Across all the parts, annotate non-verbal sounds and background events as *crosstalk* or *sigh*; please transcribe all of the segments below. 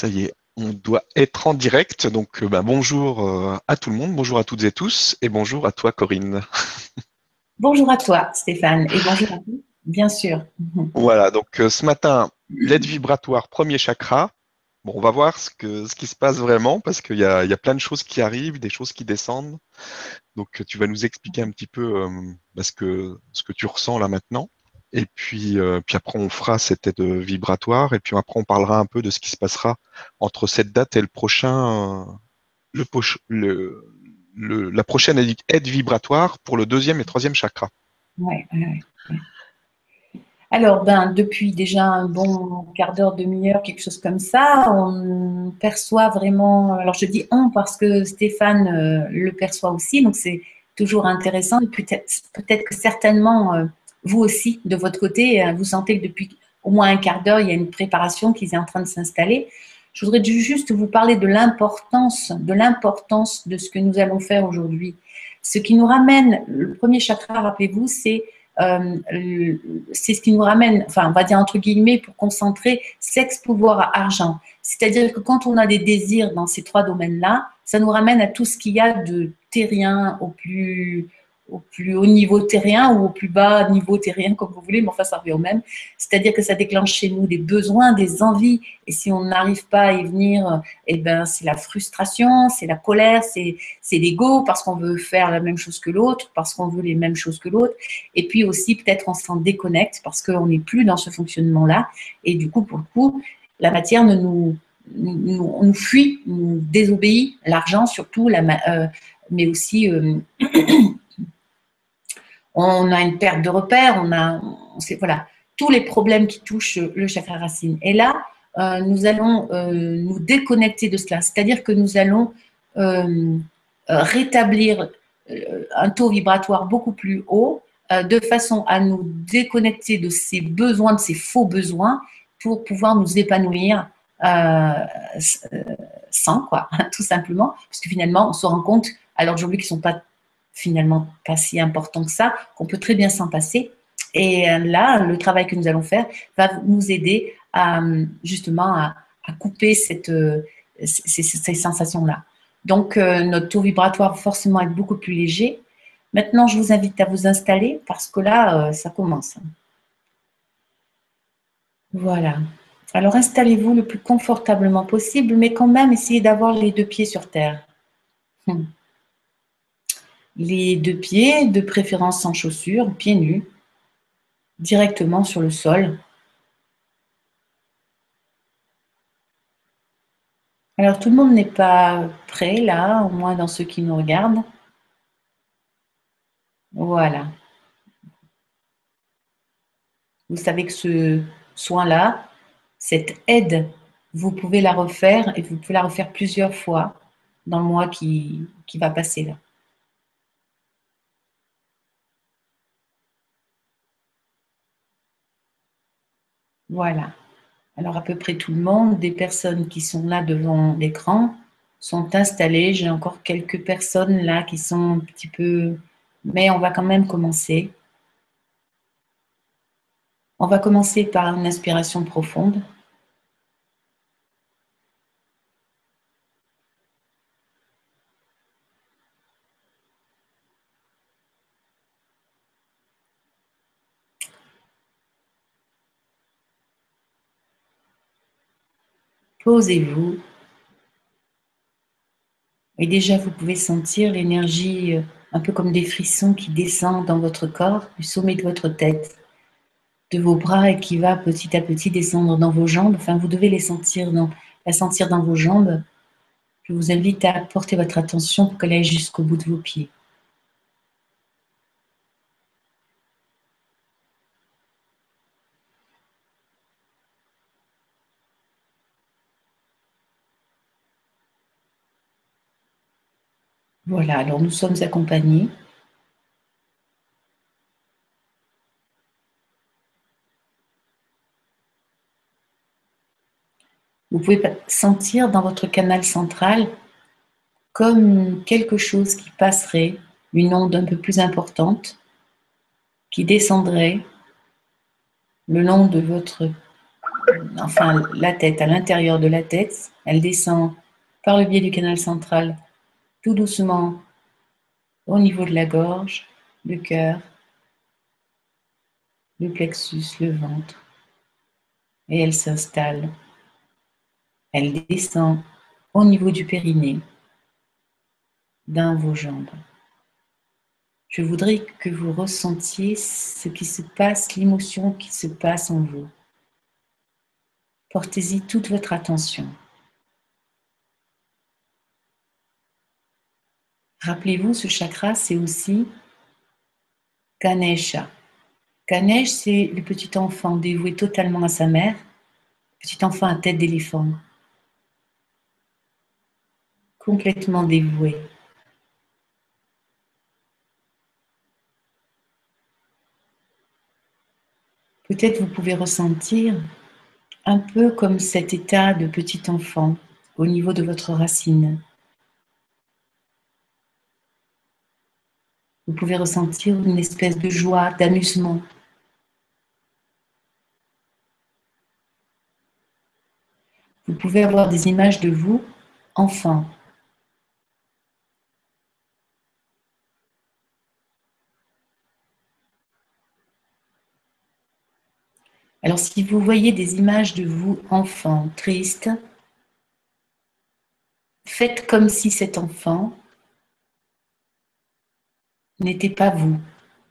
Ça y est, on doit être en direct. Donc, euh, bah, bonjour euh, à tout le monde, bonjour à toutes et tous, et bonjour à toi, Corinne. *laughs* Bonjour à toi, Stéphane, et bonjour à vous, bien sûr. Voilà, donc euh, ce matin, l'aide vibratoire, premier chakra. Bon, on va voir ce, que, ce qui se passe vraiment, parce qu'il y a, y a plein de choses qui arrivent, des choses qui descendent. Donc, tu vas nous expliquer un petit peu bah, ce, que, ce que tu ressens là maintenant. Et puis, euh, puis après, on fera cette aide vibratoire. Et puis après, on parlera un peu de ce qui se passera entre cette date et le prochain, le, le, le la prochaine aide vibratoire pour le deuxième et troisième chakra. Ouais, ouais, Alors, ben, depuis déjà un bon quart d'heure, demi-heure, quelque chose comme ça, on perçoit vraiment. Alors, je dis on parce que Stéphane euh, le perçoit aussi, donc c'est toujours intéressant. Peut-être peut que certainement. Vous aussi, de votre côté, euh, vous sentez que depuis au moins un quart d'heure, il y a une préparation qui est en train de s'installer. Je voudrais juste vous parler de l'importance, de l'importance de ce que nous allons faire aujourd'hui. Ce qui nous ramène, le premier chakra, rappelez-vous, c'est euh, c'est ce qui nous ramène, enfin, on va dire entre guillemets, pour concentrer sexe, pouvoir, argent. C'est-à-dire que quand on a des désirs dans ces trois domaines-là, ça nous ramène à tout ce qu'il y a de terrien au plus, au plus haut niveau terrien ou au plus bas niveau terrien, comme vous voulez, mais enfin, ça revient au même. C'est-à-dire que ça déclenche chez nous des besoins, des envies, et si on n'arrive pas à y venir, eh ben, c'est la frustration, c'est la colère, c'est, c'est l'ego, parce qu'on veut faire la même chose que l'autre, parce qu'on veut les mêmes choses que l'autre, et puis aussi, peut-être, on s'en déconnecte, parce qu'on n'est plus dans ce fonctionnement-là, et du coup, pour le coup, la matière ne nous, nous, nous fuit, nous désobéit, l'argent surtout, la, euh, mais aussi euh, on a une perte de repère, on a, voilà, tous les problèmes qui touchent le chakra racine. Et là, euh, nous allons euh, nous déconnecter de cela, c'est-à-dire que nous allons euh, rétablir un taux vibratoire beaucoup plus haut, de façon à nous déconnecter de ces besoins, de ces faux besoins, pour pouvoir nous épanouir sans, quoi, *laughs* tout simplement, parce que finalement, on se rend compte, alors aujourd'hui, qu'ils ne sont pas finalement pas si important que ça, qu'on peut très bien s'en passer. Et euh, là, le travail que nous allons faire va nous aider à justement à, couper cette, euh, ces, sensations-là. Donc, euh, notre taux vibratoire va forcément être beaucoup plus léger. Maintenant, je vous invite à vous installer parce que là, ça commence. Voilà. Alors, installez-vous le plus confortablement possible, mais quand même, essayez d'avoir les deux pieds sur terre. Hum les deux pieds, de préférence sans chaussures, pieds nus, directement sur le sol. Alors tout le monde n'est pas prêt là, au moins dans ceux qui nous regardent. Voilà. Vous savez que ce soin-là, cette aide, vous pouvez la refaire et vous pouvez la refaire plusieurs fois dans le mois qui, qui va passer là. Voilà. Alors à peu près tout le monde, des personnes qui sont là devant l'écran sont installées. J'ai encore quelques personnes là qui sont un petit peu... Mais on va quand même commencer. On va commencer par une inspiration profonde. Posez-vous. Et déjà, vous pouvez sentir l'énergie, euh, un peu comme des frissons qui descendent dans votre corps, du sommet de votre tête, de vos bras et qui va petit à petit descendre dans vos jambes. Enfin, vous devez la sentir dans vos jambes. Je vous invite à porter votre attention pour qu'elle aille jusqu'au bout de vos pieds. Voilà, alors nous sommes accompagnés. Vous pouvez sentir dans votre canal central comme quelque chose qui passerait, une onde un peu plus importante, qui descendrait le long de votre enfin la tête, à l'intérieur de la tête. Elle descend par le biais du canal central, tout doucement au niveau de la gorge, le cœur, le plexus, le ventre. Et elle s'installe. Elle descend au niveau du périnée, dans vos jambes. Je voudrais que vous ressentiez ce qui se passe, l'émotion qui se passe en vous. Portez-y toute votre attention. Rappelez-vous, ce chakra, c'est aussi Ganesha. Ganesh, c'est le petit enfant dévoué totalement à sa mère, petit enfant à tête d'éléphant, complètement dévoué. Peut-être vous pouvez ressentir un peu comme cet état de petit enfant au niveau de votre racine. Vous pouvez ressentir une espèce de joie, d'amusement. Vous pouvez avoir des images de vous, enfant. Alors si vous voyez des images de vous, enfant, triste, faites comme si cet enfant n'était pas vous.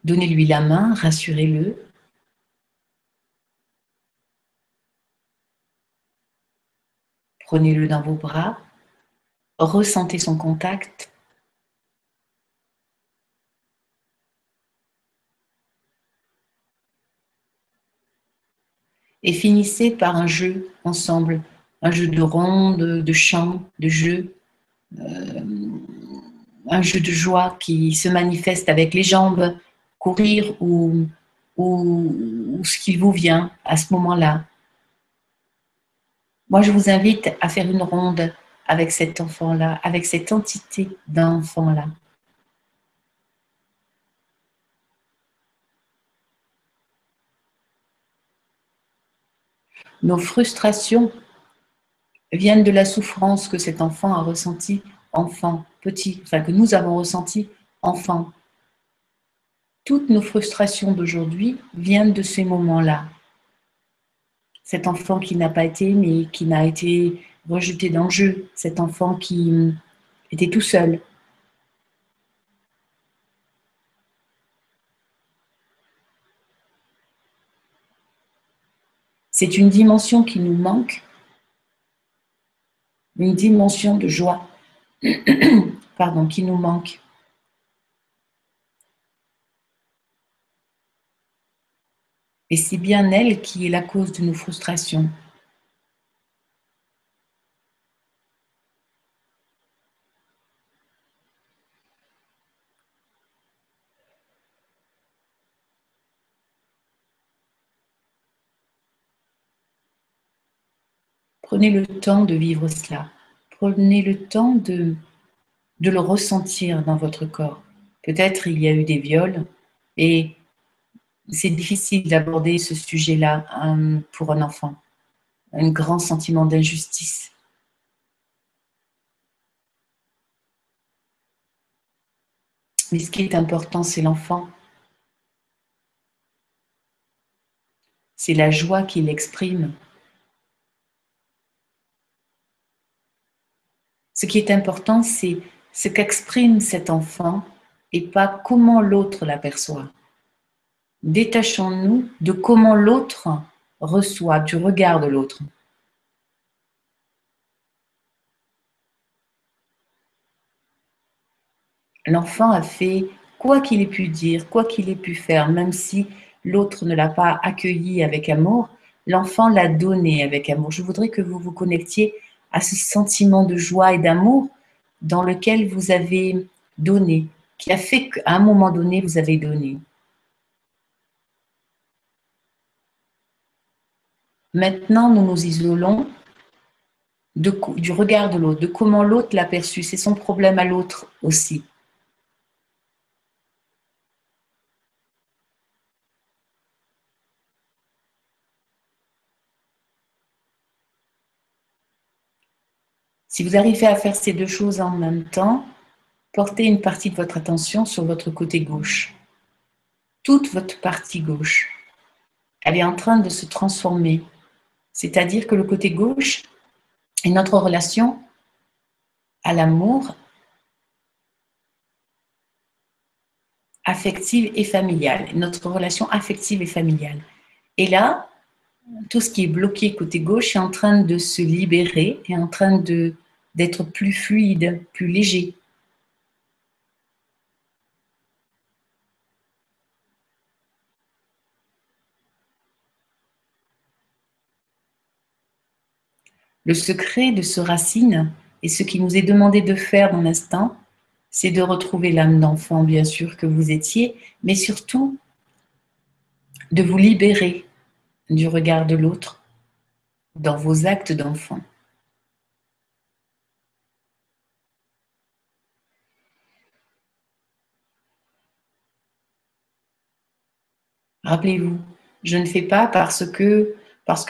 Donnez-lui la main, rassurez-le. Prenez-le dans vos bras, ressentez son contact. Et finissez par un jeu ensemble, un jeu de ronde, de chant, de jeu. Euh, un jeu de joie qui se manifeste avec les jambes, courir ou, ou, ce qui vous vient à ce moment-là. Moi, je vous invite à faire une ronde avec cet enfant-là, avec cette entité d'enfant-là. Nos frustrations viennent de la souffrance que cet enfant a ressentie enfant, petit, enfin que nous avons ressenti enfant. Toutes nos frustrations d'aujourd'hui viennent de ces moments-là. Cet enfant qui n'a pas été aimé, qui n'a été rejeté dans le jeu, cet enfant qui était tout seul. C'est une dimension qui nous manque, une dimension de joie. Pardon, qui nous manque. Et c'est bien elle qui est la cause de nos frustrations. Prenez le temps de vivre cela prenez le temps de, de le ressentir dans votre corps. Peut-être il y a eu des viols et c'est difficile d'aborder ce sujet-là hein, pour un enfant. Un grand sentiment d'injustice. Mais ce qui est important, c'est l'enfant. C'est la joie qu'il exprime. Ce qui est important, c'est ce qu'exprime cet enfant et pas comment l'autre l'aperçoit. Détachons-nous de comment l'autre reçoit, du regard de l'autre. L'enfant a fait quoi qu'il ait pu dire, quoi qu'il ait pu faire, même si l'autre ne l'a pas accueilli avec amour, l'enfant l'a donné avec amour. Je voudrais que vous vous connectiez à ce sentiment de joie et d'amour dans lequel vous avez donné, qui a fait qu'à un moment donné, vous avez donné. Maintenant, nous nous isolons du regard de l'autre, de comment l'autre l'a perçu. C'est son problème à l'autre aussi. Si vous arrivez à faire ces deux choses en même temps, portez une partie de votre attention sur votre côté gauche. Toute votre partie gauche, elle est en train de se transformer. C'est-à-dire que le côté gauche est notre relation à l'amour affective et familiale, notre relation affective et familiale. Et là, tout ce qui est bloqué côté gauche est en train de se libérer, est en train de d'être plus fluide, plus léger. Le secret de ce racine et ce qui nous est demandé de faire dans l'instant, c'est de retrouver l'âme d'enfant, bien sûr, que vous étiez, mais surtout de vous libérer du regard de l'autre dans vos actes d'enfant. Rappelez-vous, je ne fais pas parce que,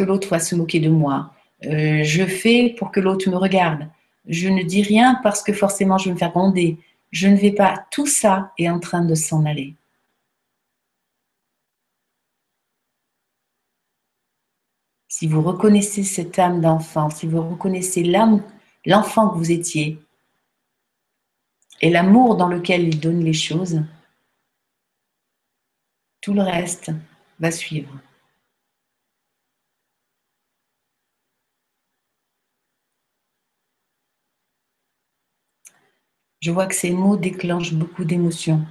l'autre va se moquer de moi. Euh, je fais pour que l'autre me regarde. Je ne dis rien parce que forcément je vais me faire gronder. Je ne vais pas. Tout ça est en train de s'en aller. Si vous reconnaissez cette âme d'enfant, si vous reconnaissez l'âme, l'enfant que vous étiez, et l'amour dans lequel il donne les choses, tout le reste va suivre. Je vois que ces mots déclenchent beaucoup d'émotions.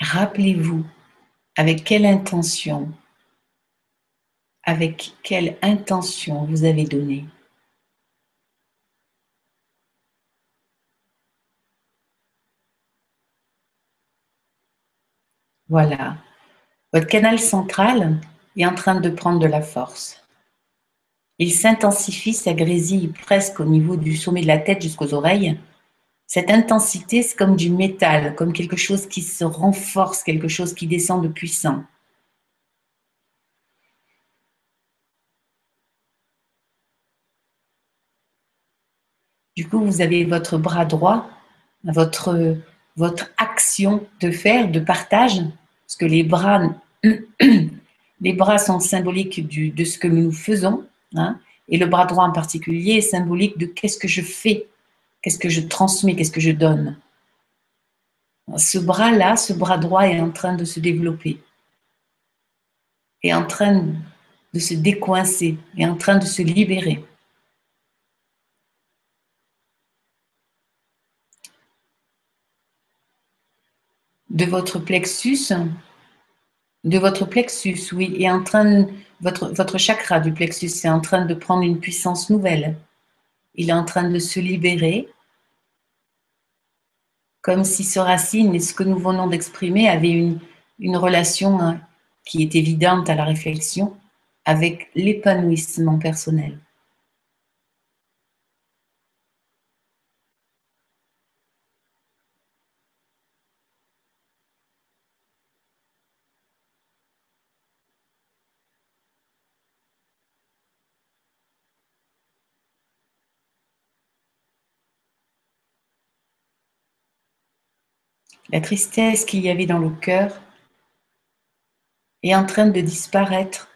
Rappelez-vous avec quelle intention, avec quelle intention vous avez donné. Voilà. Votre canal central est en train de prendre de la force. Il s'intensifie, ça grésille presque au niveau du sommet de la tête jusqu'aux oreilles. Cette intensité, c'est comme du métal, comme quelque chose qui se renforce, quelque chose qui descend de puissant. Du coup, vous avez votre bras droit, votre votre action de faire, de partage, parce que les bras, *clears throat* sont symboliques de ce que nous faisons, hein, et le bras droit en particulier est symbolique de qu'est-ce que je fais, qu'est-ce que je transmets, qu'est-ce que je donne. Ce bras-là, ce bras droit est en train de se développer, est en train de se décoincer, est en train de se libérer. De votre plexus, de votre plexus, oui, est en train, votre, votre chakra du plexus est en train de prendre une puissance nouvelle. Il est en train de se libérer, comme si ce racine et ce que nous venons d'exprimer avaient une, une relation hein, qui est évidente à la réflexion avec l'épanouissement personnel. La tristesse qu'il y avait dans le cœur est en train de disparaître.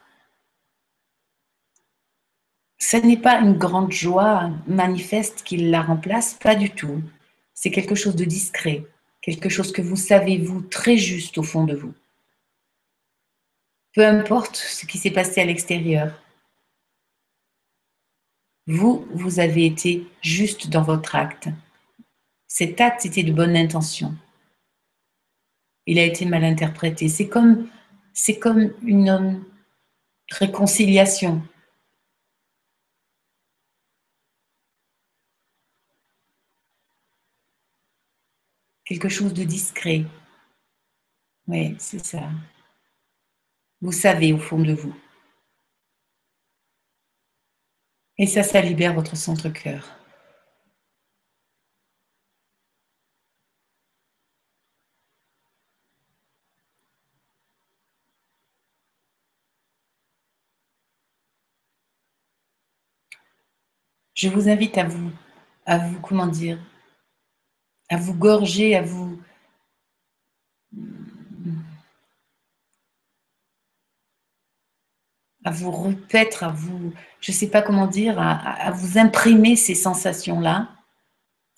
Ce n'est pas une grande joie manifeste qui la remplace, pas du tout. C'est quelque chose de discret, quelque chose que vous savez, vous, très juste au fond de vous. Peu importe ce qui s'est passé à l'extérieur. Vous, vous avez été juste dans votre acte. Cet acte était de bonne intention il a été mal interprété. C'est comme, une réconciliation. Quelque chose de discret. Oui, c'est ça. Vous savez au fond de vous. Et ça, ça libère votre centre-cœur. Je vous invite à vous, à vous, comment dire, à vous gorger, à vous, à vous à vous, je ne sais pas comment dire, à, vous imprimer ces sensations-là,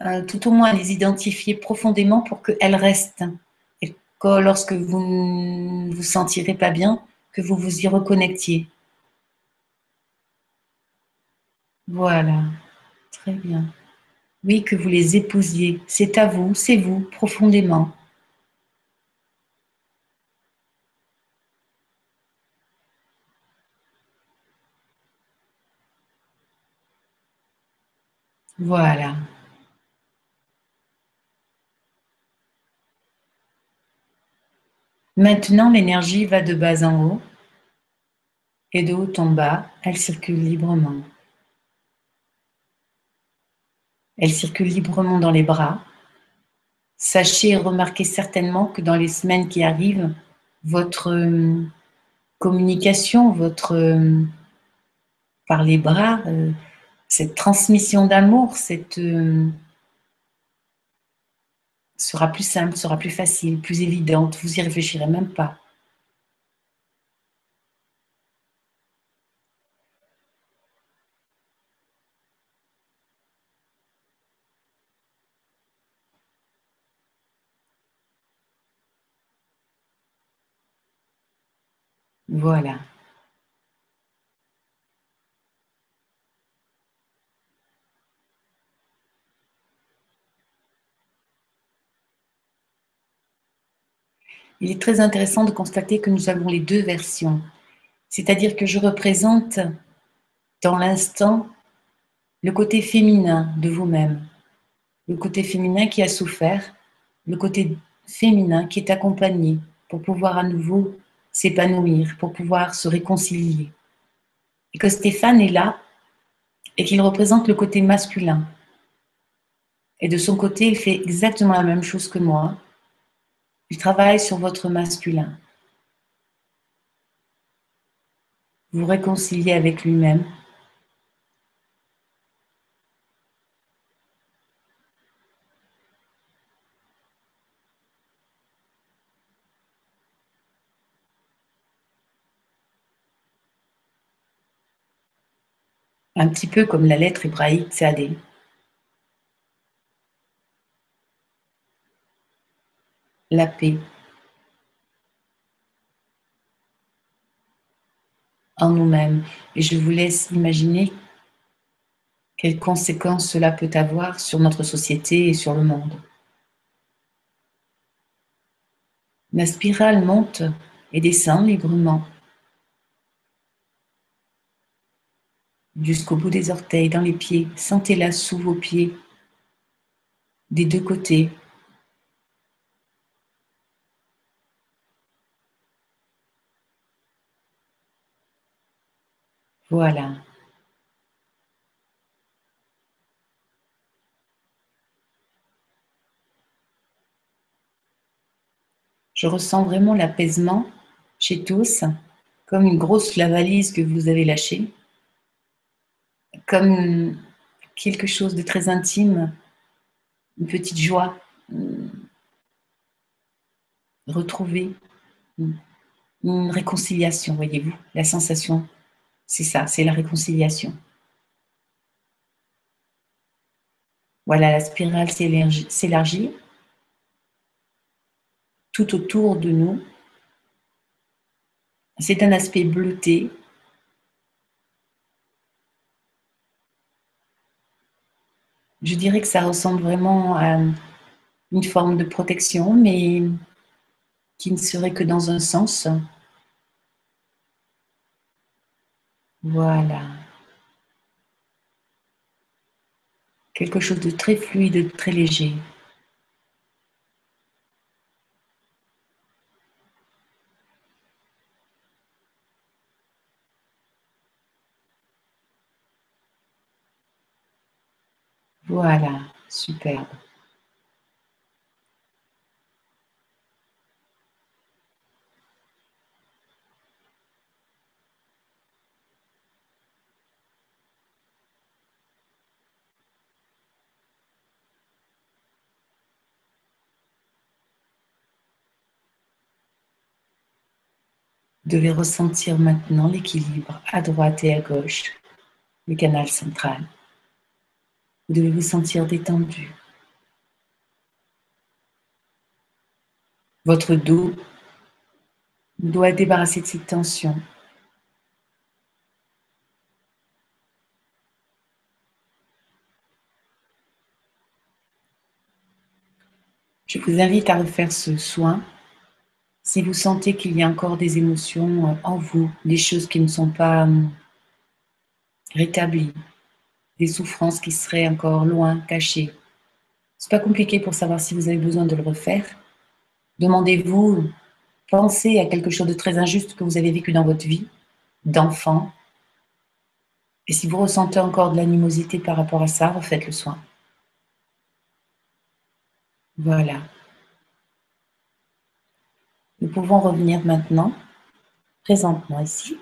euh, tout au moins à les identifier profondément pour qu'elles restent. Et que lorsque vous ne vous sentirez pas bien, que vous vous y reconnectiez. Voilà, très bien. Oui, que vous les épousiez. C'est à vous, c'est vous, profondément. Voilà. Maintenant, l'énergie va de bas en haut et de haut en bas, elle circule librement. Elle circule librement dans les bras. Sachez et remarquez certainement que dans les semaines qui arrivent, votre euh, communication, votre euh, par les bras, euh, cette transmission d'amour, cette sera plus simple, sera plus facile, plus évidente. Vous y réfléchirez même pas. Voilà. Il est très intéressant de constater que nous avons les deux versions. C'est-à-dire que je représente dans l'instant le côté féminin de vous-même, le côté féminin qui a souffert, le côté féminin qui est accompagné pour pouvoir à nouveau s'épanouir, pour pouvoir se réconcilier. Et que Stéphane est là et qu'il représente le côté masculin. Et de son côté, il fait exactement la même chose que moi. Il travaille sur votre masculin. Vous réconciliez avec lui-même un petit peu comme la lettre hébraïque Tzadé. La paix. en nous-mêmes. Et je vous laisse imaginer quelles conséquences cela peut avoir sur notre société et sur le monde. La spirale monte et descend librement. Jusqu'au bout des orteils, dans les pieds. Sentez-la sous vos pieds, des deux côtés. Voilà. Je ressens vraiment l'apaisement chez tous, comme une grosse la valise que vous avez lâchée comme quelque chose de très intime, une petite joie, euh, retrouver une réconciliation, voyez-vous, la sensation, c'est ça, c'est la réconciliation. Voilà, la spirale s'élargit tout autour de nous. C'est un aspect bleuté, je dirais que ça ressemble vraiment à une forme de protection, mais qui ne serait que dans un sens. Voilà. Quelque chose de très fluide, de très léger. Voilà, superbe. devez ressentir maintenant l'équilibre à droite et à gauche du canal central. Vous devez vous sentir détendu. Votre dos doit être débarrassé de cette tension. Je vous invite à refaire ce soin si vous sentez qu'il y a encore des émotions en vous, des choses qui ne sont pas hum, rétablies, des souffrances qui seraient encore loin, cachées. C'est pas compliqué pour savoir si vous avez besoin de le refaire. Demandez-vous, pensez à quelque chose de très injuste que vous avez vécu dans votre vie, d'enfant. Et si vous ressentez encore de l'animosité par rapport à ça, refaites le soin. Voilà. Nous pouvons revenir maintenant, présentement ici.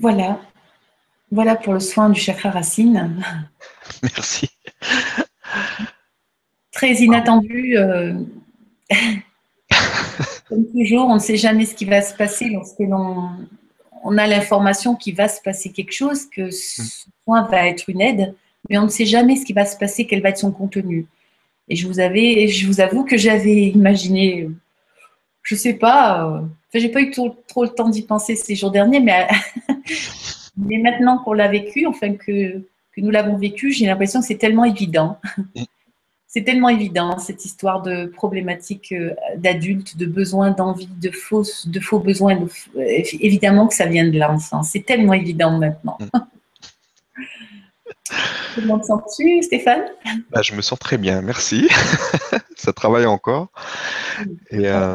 Voilà. Voilà pour le soin du chakra racine. *laughs* Merci. Très inattendu. Euh, *laughs* comme toujours, on ne sait jamais ce qui va se passer lorsque l'on on a l'information qu'il va se passer quelque chose, que ce soin va être une aide, mais on ne sait jamais ce qui va se passer, quel va être son contenu. Et je vous, avais, je vous avoue que j'avais imaginé, je ne sais pas, euh, j'ai pas eu trop, le temps d'y penser ces jours derniers, mais, *laughs* mais maintenant qu'on l'a vécu, enfin que, que nous l'avons vécu, j'ai l'impression que c'est tellement évident. *laughs* C'est tellement évident, cette histoire de problématiques euh, d'adultes, de besoins, d'envie, de faux, de faux besoins. évidemment que ça vient de l'enfance. C'est tellement évident maintenant. Mm. *laughs* Comment te sens-tu, Stéphane? Bah, Je me sens très bien, merci. *laughs* ça travaille encore. Et, euh,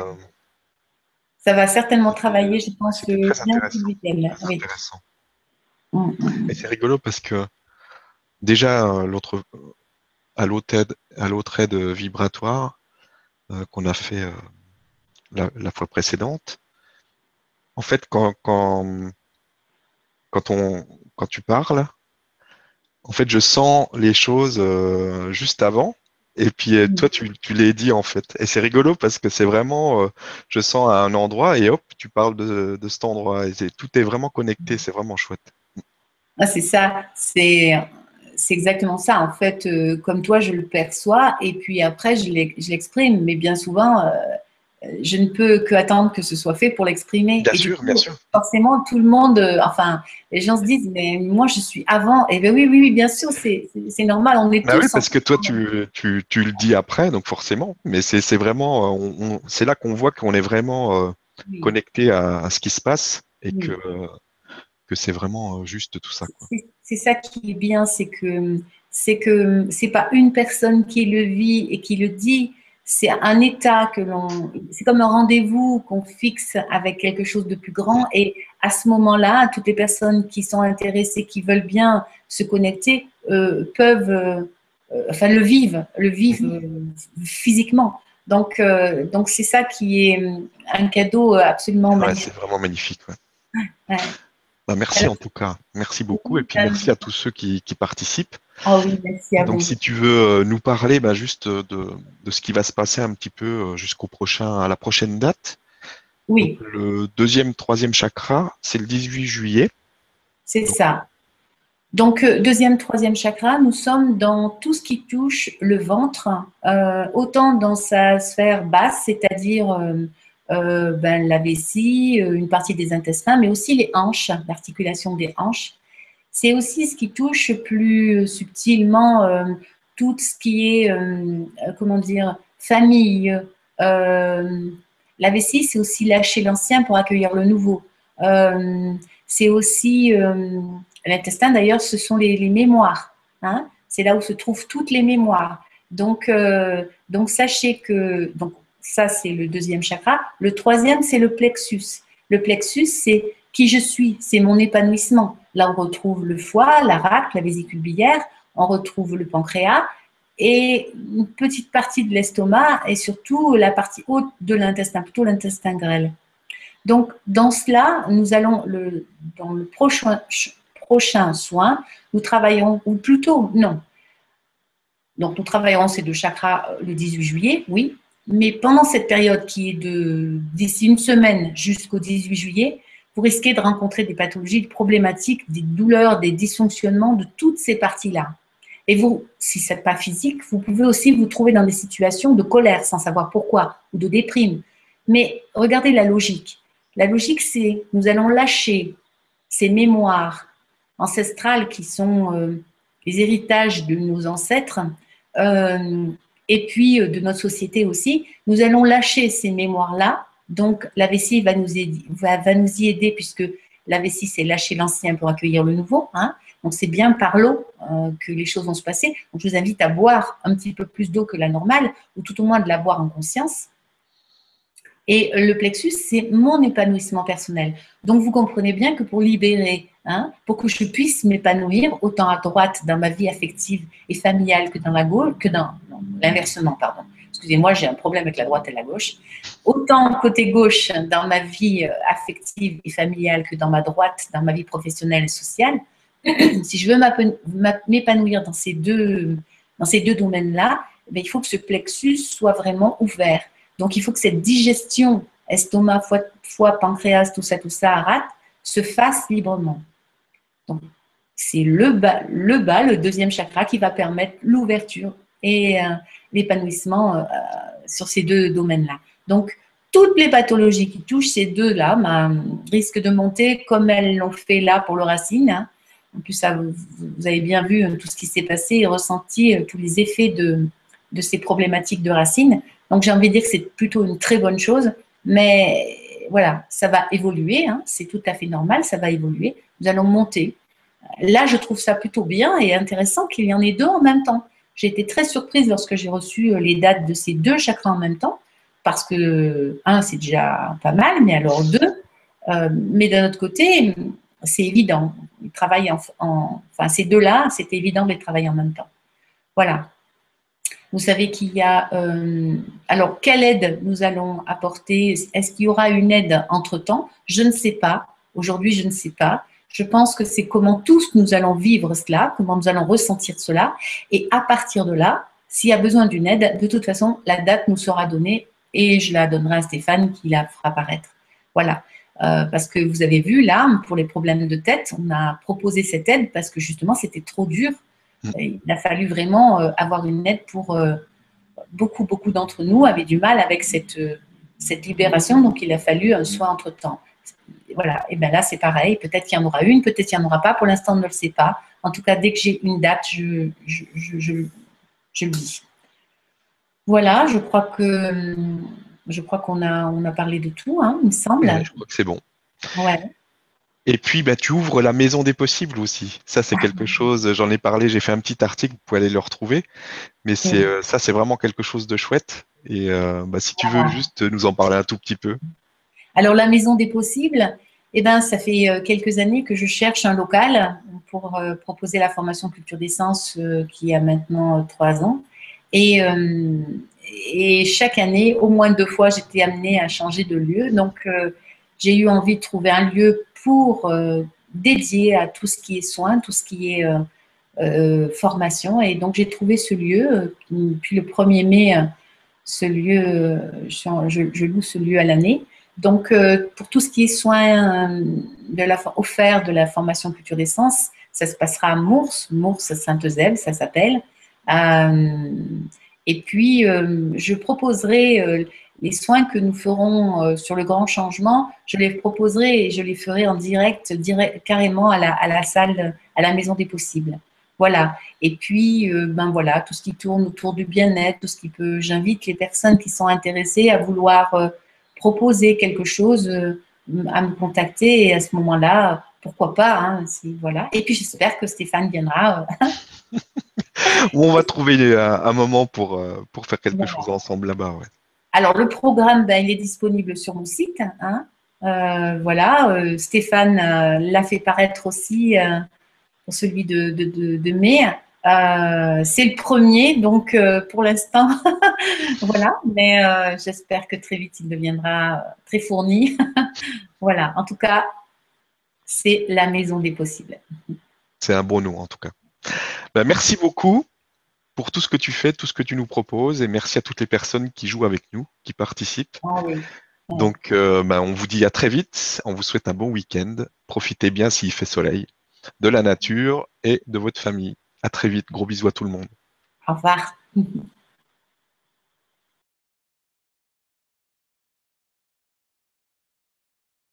Ça va certainement travailler, je pense, que bien ce week-end. Oui. intéressant. Mm, mm. Et c'est rigolo parce que déjà, euh, l'autre à l'autre aide, à l'autre aide vibratoire euh, qu'on a fait euh, la, fois précédente. En fait, quand, quand, quand, on, quand tu parles, en fait, je sens les choses euh, juste avant. Et puis toi, tu, tu l'as dit en fait. Et c'est rigolo parce que c'est vraiment, je sens à un endroit et hop, tu parles de, de cet endroit. Et tout est vraiment connecté, c'est vraiment chouette. Ah, c'est ça. C'est c'est exactement ça. En fait, euh, comme toi, je le perçois et puis après, je l'exprime. Mais bien souvent, euh, je ne peux que attendre que ce soit fait pour l'exprimer. Bien sûr, bien sûr. Forcément, tout le monde, euh, enfin, les gens se disent, mais moi, je suis avant. Et bien oui, oui, oui, bien sûr, c'est normal. On est bah oui, parce que toi, tu, tu, tu, le dis après, donc forcément. Mais c'est vraiment, c'est là qu'on voit qu'on est vraiment connecté à, ce qui se passe et que que c'est vraiment euh, juste tout ça. C'est ça qui est bien, c'est que c'est que c'est pas une personne qui le vit et qui le dit, c'est un état que l'on, c'est comme un rendez-vous qu'on fixe avec quelque chose de plus grand. Et à ce moment-là, toutes les personnes qui sont intéressées, qui veulent bien se connecter, euh, peuvent, euh, enfin, le vivent, le vivent physiquement. Donc, donc c'est ça qui est un cadeau absolument magnifique. C'est vraiment magnifique. Ouais. Bah, merci en tout cas, merci beaucoup et puis merci à tous ceux qui, participent. Oh oui, merci à Donc si tu veux euh, nous parler bah, juste de, ce qui va se passer un petit peu euh, jusqu'au prochain, à la prochaine date. Oui. le deuxième, troisième chakra, c'est le 18 juillet. C'est ça. Donc euh, deuxième, troisième chakra, nous sommes dans tout ce qui touche le ventre, autant dans sa sphère basse, c'est-à-dire euh, ben, la vessie, euh, une partie des intestins, mais aussi les hanches, l'articulation des hanches. C'est aussi ce qui touche plus subtilement euh, tout ce qui est, comment dire, famille. la vessie, c'est aussi lâcher l'ancien pour accueillir le nouveau. c'est aussi l'intestin, d'ailleurs, ce sont les, mémoires. Hein. c'est là où se trouvent toutes les mémoires. Donc, donc sachez que donc, ça, c'est le deuxième chakra. Le troisième, c'est le plexus. Le plexus, c'est qui je suis, c'est mon épanouissement. Là, on retrouve le foie, la rate, la vésicule biliaire, on retrouve le pancréas et une petite partie de l'estomac et surtout la partie haute de l'intestin, plutôt l'intestin grêle. Donc, dans cela, nous allons, le, dans le prochain, prochain soin, nous travaillons, ou plutôt, non. Donc, nous travaillerons ces deux chakras euh, le 18 juillet, oui. Mais pendant cette période qui est de d'ici une semaine jusqu'au 18 juillet, vous risquez de rencontrer des pathologies, des problématiques, des douleurs, des dysfonctionnements de toutes ces parties-là. Et vous, si ce n'est pas physique, vous pouvez aussi vous trouver dans des situations de colère sans savoir pourquoi, ou de déprime. Mais regardez la logique. La logique, c'est nous allons lâcher ces mémoires ancestrales qui sont euh, les héritages de nos ancêtres euh, et puis euh, de notre société aussi. Nous allons lâcher ces mémoires-là. Donc, la vessie va nous, y aider puisque la vessie, c'est lâcher l'ancien pour accueillir le nouveau. Hein. Donc, c'est bien par l'eau que les choses vont se passer. Donc, je vous invite à boire un petit peu plus d'eau que la normale, ou tout au moins de la boire en conscience. Et le plexus, c'est mon épanouissement personnel. Donc, vous comprenez bien que pour libérer, hein, pour que je puisse m'épanouir autant à droite dans ma vie affective et familiale que dans la gauche, que dans, l'inversement, pardon. Excusez-moi, j'ai un problème avec la droite et la gauche. Autant côté gauche dans ma vie euh, affective et familiale que dans ma droite, dans ma vie professionnelle et sociale. *clears throat* si je veux m'épanouir dans ces deux, domaines-là, eh il faut que ce plexus soit vraiment ouvert. Donc, il faut que cette digestion, estomac, foie, pancréas, tout ça, tout ça, rate, se fasse librement. Donc, c'est le bas, le deuxième chakra, qui va permettre l'ouverture et euh, l'épanouissement euh, sur ces deux domaines-là. Donc, toutes les pathologies qui touchent ces deux-là ben, risquent de monter comme elles l'ont fait là pour le racine. Hein. En plus, vous, avez bien vu euh, tout ce qui s'est passé et ressenti tous les effets de, ces problématiques de racines. Donc j'ai envie de dire que c'est plutôt une très bonne chose, mais voilà, ça va évoluer, hein. c'est tout à fait normal, ça va évoluer. Nous allons monter. Là, je trouve ça plutôt bien et intéressant qu'il y en ait deux en même temps. J'ai été très surprise lorsque j'ai reçu euh, les dates de ces deux chakras en même temps, parce que un, c'est déjà pas mal, mais alors deux. Euh, mais d'un autre côté, c'est évident. Ils travaillent en, enfin, ces deux-là, c'est évident de les travailler en même temps. Voilà. Vous savez qu'il y a... Euh, alors, quelle aide nous allons apporter? Est-ce qu'il y aura une aide entre-temps? Je ne sais pas. Aujourd'hui, je ne sais pas. Je pense que c'est comment tous nous allons vivre cela, comment nous allons ressentir cela. Et à partir de là, s'il y a besoin d'une aide, de toute façon, la date nous sera donnée et je la donnerai à Stéphane qui la fera apparaître. Voilà. Euh, parce que vous avez vu, là, pour les problèmes de tête, on a proposé cette aide parce que justement, c'était trop dur Mm. Il a fallu vraiment euh, avoir une aide pour euh, beaucoup, beaucoup d'entre nous avaient du mal avec cette, cette libération, donc il a fallu un soin entre-temps. Voilà, et bien là c'est pareil, peut-être qu'il y en aura une, peut-être qu'il n'y en aura pas, pour l'instant on ne le sait pas. En tout cas, dès que j'ai une date, je, je, je, le dis. Voilà, je crois que je crois qu'on a, on a parlé de tout, hein, il me semble. je crois que c'est bon. Ouais. Et puis, bah, tu ouvres la maison des possibles aussi. Ça, c'est quelque ah. chose, j'en ai parlé, j'ai fait un petit article, vous pouvez aller le retrouver. Mais c'est euh, ça, c'est vraiment quelque chose de chouette. Et euh, bah, si tu veux ah. juste nous en parler un tout petit peu. Alors, la maison des possibles, eh ben, ça fait euh, quelques années que je cherche un local pour proposer la formation culture d'essence qui a maintenant trois ans. Et, chaque année, au moins deux fois, j'étais amenée à changer de lieu. Donc, j'ai eu envie de trouver un lieu pour euh, dédier à tout ce qui est soins, tout ce qui est euh, euh, formation. Et donc, j'ai trouvé ce lieu. Depuis le 1er mai, ce lieu, je, loue ce lieu à l'année. Donc, pour tout ce qui est soins de la, offert de la formation culture d'essence, ça se passera à Mours, Mours Sainte-Eusèbe, ça s'appelle. et puis, je proposerai les soins que nous ferons euh, sur le grand changement, je les proposerai et je les ferai en direct, direct carrément à la, à la, salle, à la maison des possibles. Voilà. Et puis, euh, ben voilà, tout ce qui tourne autour du bien-être, tout ce qui peut. J'invite les personnes qui sont intéressées à vouloir euh, proposer quelque chose à me contacter et à ce moment-là, pourquoi pas. Hein, voilà. Et puis, j'espère que Stéphane viendra. *laughs* on va trouver un, moment pour, pour faire quelque chose ensemble là-bas. Ouais. Alors, le programme, ben, il est disponible sur mon site. Hein. Euh, voilà, euh, Stéphane euh, l'a fait paraître aussi pour celui de, mai. Euh, c'est le premier, donc euh, pour l'instant, *laughs* voilà. Mais euh, j'espère que très vite il deviendra très fourni. *laughs* voilà. En tout cas, c'est la maison des possibles. C'est un bon nom en tout cas. Ben, merci beaucoup pour tout ce que tu fais, tout ce que tu nous proposes, et merci à toutes les personnes qui jouent avec nous, qui participent. Ah oui. Donc, ben, on vous dit à très vite. On vous souhaite un bon week-end. Profitez bien s'il fait soleil, de la nature et de votre famille. À très vite. Gros bisous à tout le monde. Au revoir. *laughs*